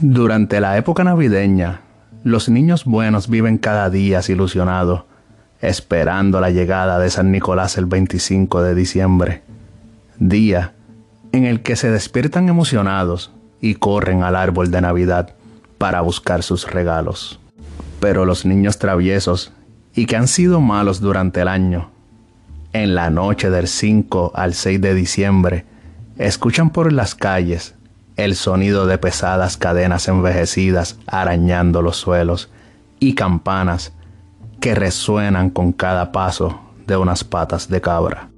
Durante la época navideña, los niños buenos viven cada día ilusionados, esperando la llegada de San Nicolás el 25 de diciembre, día en el que se despiertan emocionados y corren al árbol de Navidad para buscar sus regalos. Pero los niños traviesos y que han sido malos durante el año, en la noche del 5 al 6 de diciembre, escuchan por las calles el sonido de pesadas cadenas envejecidas arañando los suelos y campanas que resuenan con cada paso de unas patas de cabra,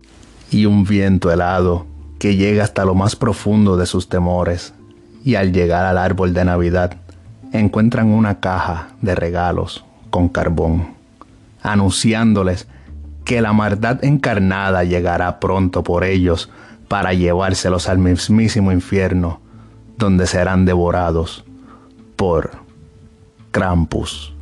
y un viento helado que llega hasta lo más profundo de sus temores, y al llegar al árbol de Navidad encuentran una caja de regalos con carbón, anunciándoles que la maldad encarnada llegará pronto por ellos para llevárselos al mismísimo infierno donde serán devorados por Krampus.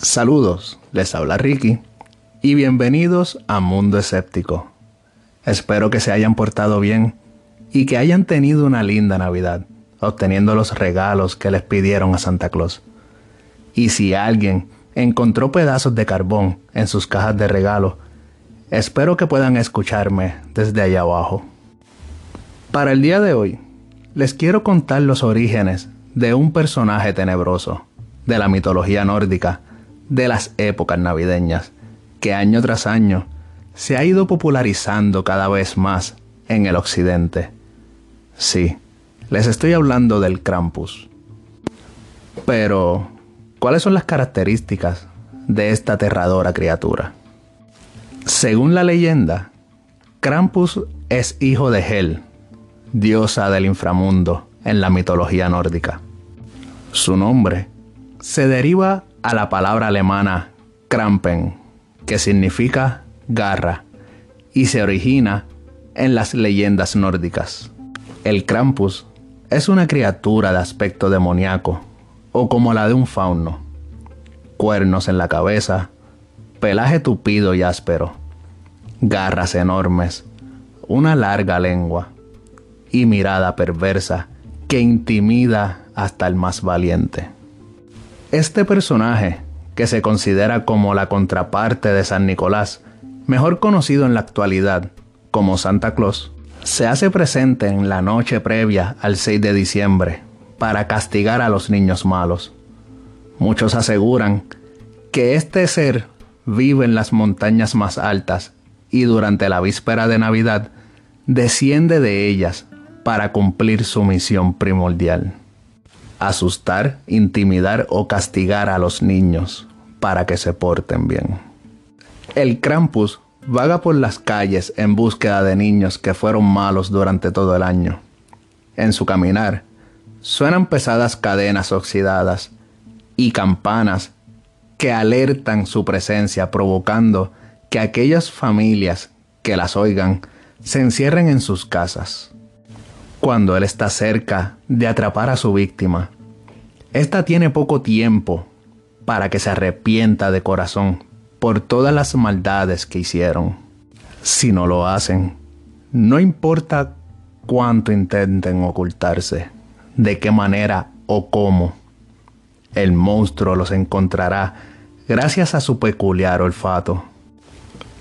Saludos, les habla Ricky y bienvenidos a Mundo Escéptico. Espero que se hayan portado bien y que hayan tenido una linda Navidad, obteniendo los regalos que les pidieron a Santa Claus. Y si alguien encontró pedazos de carbón en sus cajas de regalo, espero que puedan escucharme desde allá abajo. Para el día de hoy, les quiero contar los orígenes de un personaje tenebroso de la mitología nórdica de las épocas navideñas que año tras año se ha ido popularizando cada vez más en el occidente. Sí, les estoy hablando del Krampus. Pero, ¿cuáles son las características de esta aterradora criatura? Según la leyenda, Krampus es hijo de Hel, diosa del inframundo en la mitología nórdica. Su nombre se deriva a la palabra alemana Krampen, que significa garra y se origina en las leyendas nórdicas. El Krampus es una criatura de aspecto demoníaco o como la de un fauno, cuernos en la cabeza, pelaje tupido y áspero, garras enormes, una larga lengua y mirada perversa que intimida hasta el más valiente. Este personaje que se considera como la contraparte de San Nicolás, mejor conocido en la actualidad como Santa Claus, se hace presente en la noche previa al 6 de diciembre para castigar a los niños malos. Muchos aseguran que este ser vive en las montañas más altas y durante la víspera de Navidad desciende de ellas para cumplir su misión primordial. Asustar, intimidar o castigar a los niños para que se porten bien. El Krampus vaga por las calles en búsqueda de niños que fueron malos durante todo el año. En su caminar, suenan pesadas cadenas oxidadas y campanas que alertan su presencia provocando que aquellas familias que las oigan se encierren en sus casas. Cuando él está cerca de atrapar a su víctima, esta tiene poco tiempo para que se arrepienta de corazón por todas las maldades que hicieron. Si no lo hacen, no importa cuánto intenten ocultarse, de qué manera o cómo, el monstruo los encontrará gracias a su peculiar olfato.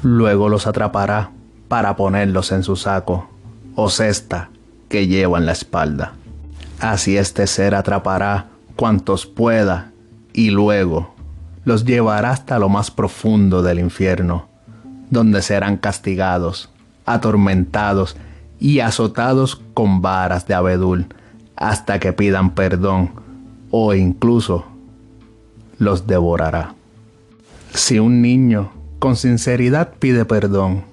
Luego los atrapará para ponerlos en su saco o cesta que lleva en la espalda. Así este ser atrapará cuantos pueda y luego los llevará hasta lo más profundo del infierno, donde serán castigados, atormentados y azotados con varas de abedul hasta que pidan perdón o incluso los devorará. Si un niño con sinceridad pide perdón,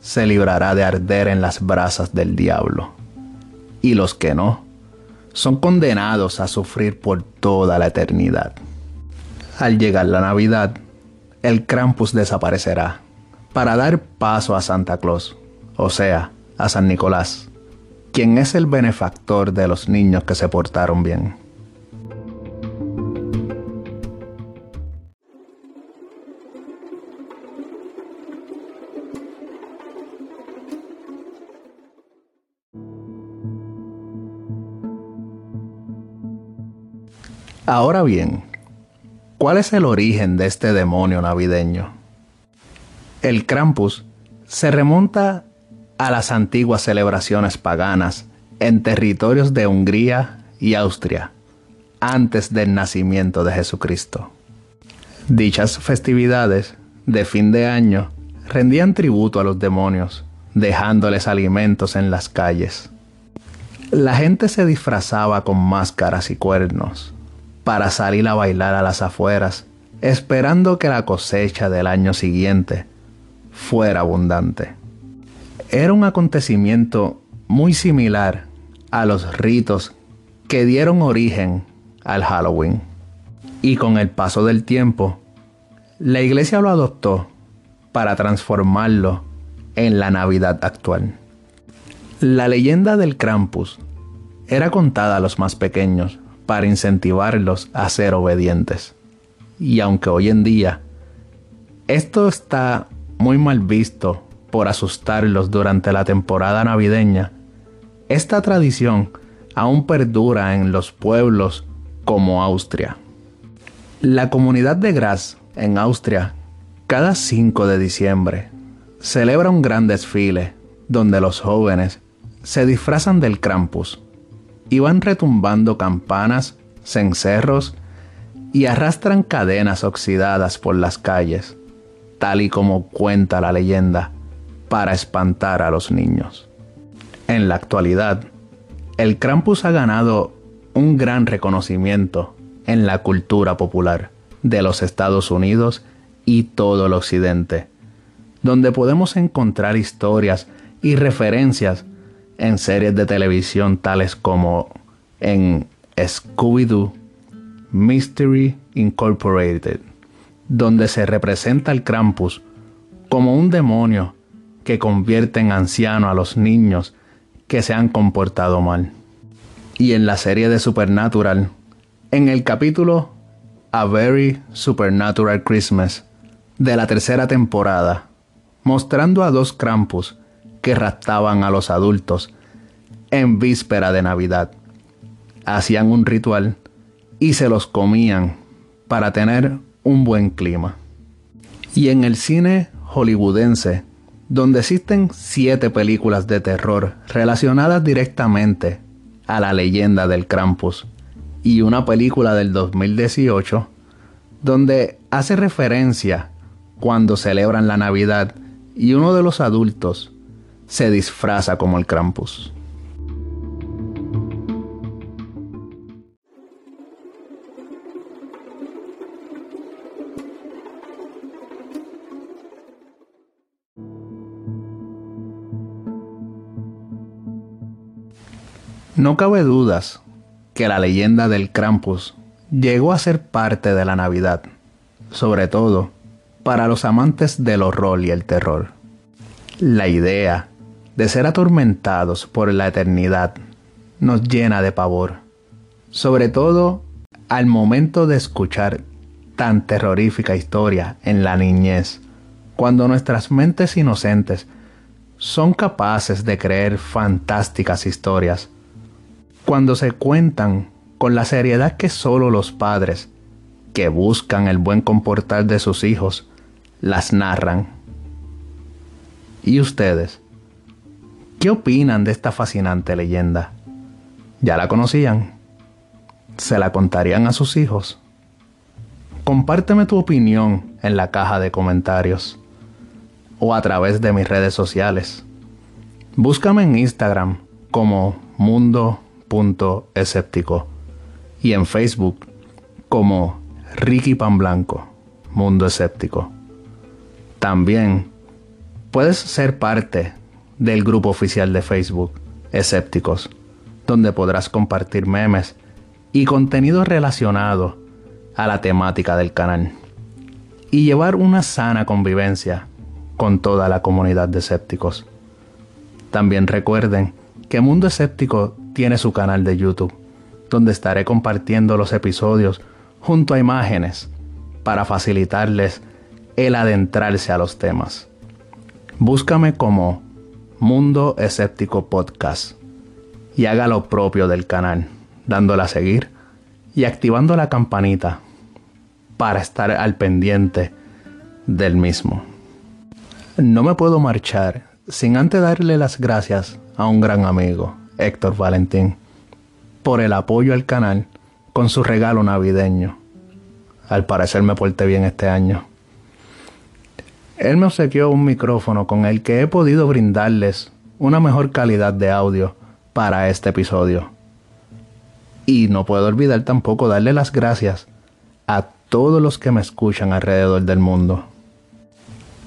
se librará de arder en las brasas del diablo. Y los que no, son condenados a sufrir por toda la eternidad. Al llegar la Navidad, el Krampus desaparecerá, para dar paso a Santa Claus, o sea, a San Nicolás, quien es el benefactor de los niños que se portaron bien. Ahora bien, ¿cuál es el origen de este demonio navideño? El Krampus se remonta a las antiguas celebraciones paganas en territorios de Hungría y Austria, antes del nacimiento de Jesucristo. Dichas festividades de fin de año rendían tributo a los demonios, dejándoles alimentos en las calles. La gente se disfrazaba con máscaras y cuernos, para salir a bailar a las afueras, esperando que la cosecha del año siguiente fuera abundante. Era un acontecimiento muy similar a los ritos que dieron origen al Halloween. Y con el paso del tiempo, la iglesia lo adoptó para transformarlo en la Navidad actual. La leyenda del Krampus era contada a los más pequeños para incentivarlos a ser obedientes. Y aunque hoy en día esto está muy mal visto por asustarlos durante la temporada navideña, esta tradición aún perdura en los pueblos como Austria. La comunidad de Graz, en Austria, cada 5 de diciembre, celebra un gran desfile donde los jóvenes se disfrazan del Krampus Iban retumbando campanas, cencerros y arrastran cadenas oxidadas por las calles, tal y como cuenta la leyenda, para espantar a los niños. En la actualidad, el Krampus ha ganado un gran reconocimiento en la cultura popular de los Estados Unidos y todo el Occidente, donde podemos encontrar historias y referencias en series de televisión tales como en Scooby-Doo Mystery Incorporated, donde se representa al Krampus como un demonio que convierte en anciano a los niños que se han comportado mal. Y en la serie de Supernatural, en el capítulo A Very Supernatural Christmas de la tercera temporada, mostrando a dos Krampus que raptaban a los adultos en víspera de Navidad. Hacían un ritual y se los comían para tener un buen clima. Y en el cine hollywoodense, donde existen siete películas de terror relacionadas directamente a la leyenda del Krampus, y una película del 2018, donde hace referencia cuando celebran la Navidad y uno de los adultos se disfraza como el Krampus. No cabe dudas que la leyenda del Krampus llegó a ser parte de la Navidad, sobre todo para los amantes del horror y el terror. La idea de ser atormentados por la eternidad nos llena de pavor, sobre todo al momento de escuchar tan terrorífica historia en la niñez, cuando nuestras mentes inocentes son capaces de creer fantásticas historias, cuando se cuentan con la seriedad que solo los padres, que buscan el buen comportar de sus hijos, las narran. ¿Y ustedes? ¿Qué opinan de esta fascinante leyenda? ¿Ya la conocían? ¿Se la contarían a sus hijos? Compárteme tu opinión en la caja de comentarios o a través de mis redes sociales. Búscame en Instagram como mundo.escéptico y en Facebook como Ricky Pan Blanco, Mundo Escéptico. También puedes ser parte del grupo oficial de Facebook, Escépticos, donde podrás compartir memes y contenido relacionado a la temática del canal y llevar una sana convivencia con toda la comunidad de escépticos. También recuerden que Mundo Escéptico tiene su canal de YouTube, donde estaré compartiendo los episodios junto a imágenes para facilitarles el adentrarse a los temas. Búscame como Mundo Escéptico Podcast y haga lo propio del canal, dándole a seguir y activando la campanita para estar al pendiente del mismo. No me puedo marchar sin antes darle las gracias a un gran amigo, Héctor Valentín, por el apoyo al canal con su regalo navideño. Al parecer me porté bien este año. Él me obsequió un micrófono con el que he podido brindarles una mejor calidad de audio para este episodio. Y no puedo olvidar tampoco darle las gracias a todos los que me escuchan alrededor del mundo.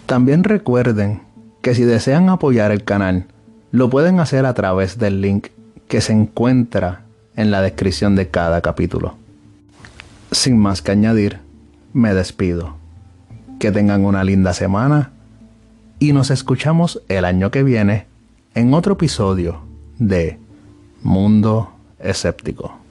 También recuerden que si desean apoyar el canal, lo pueden hacer a través del link que se encuentra en la descripción de cada capítulo. Sin más que añadir, me despido. Que tengan una linda semana y nos escuchamos el año que viene en otro episodio de Mundo Escéptico.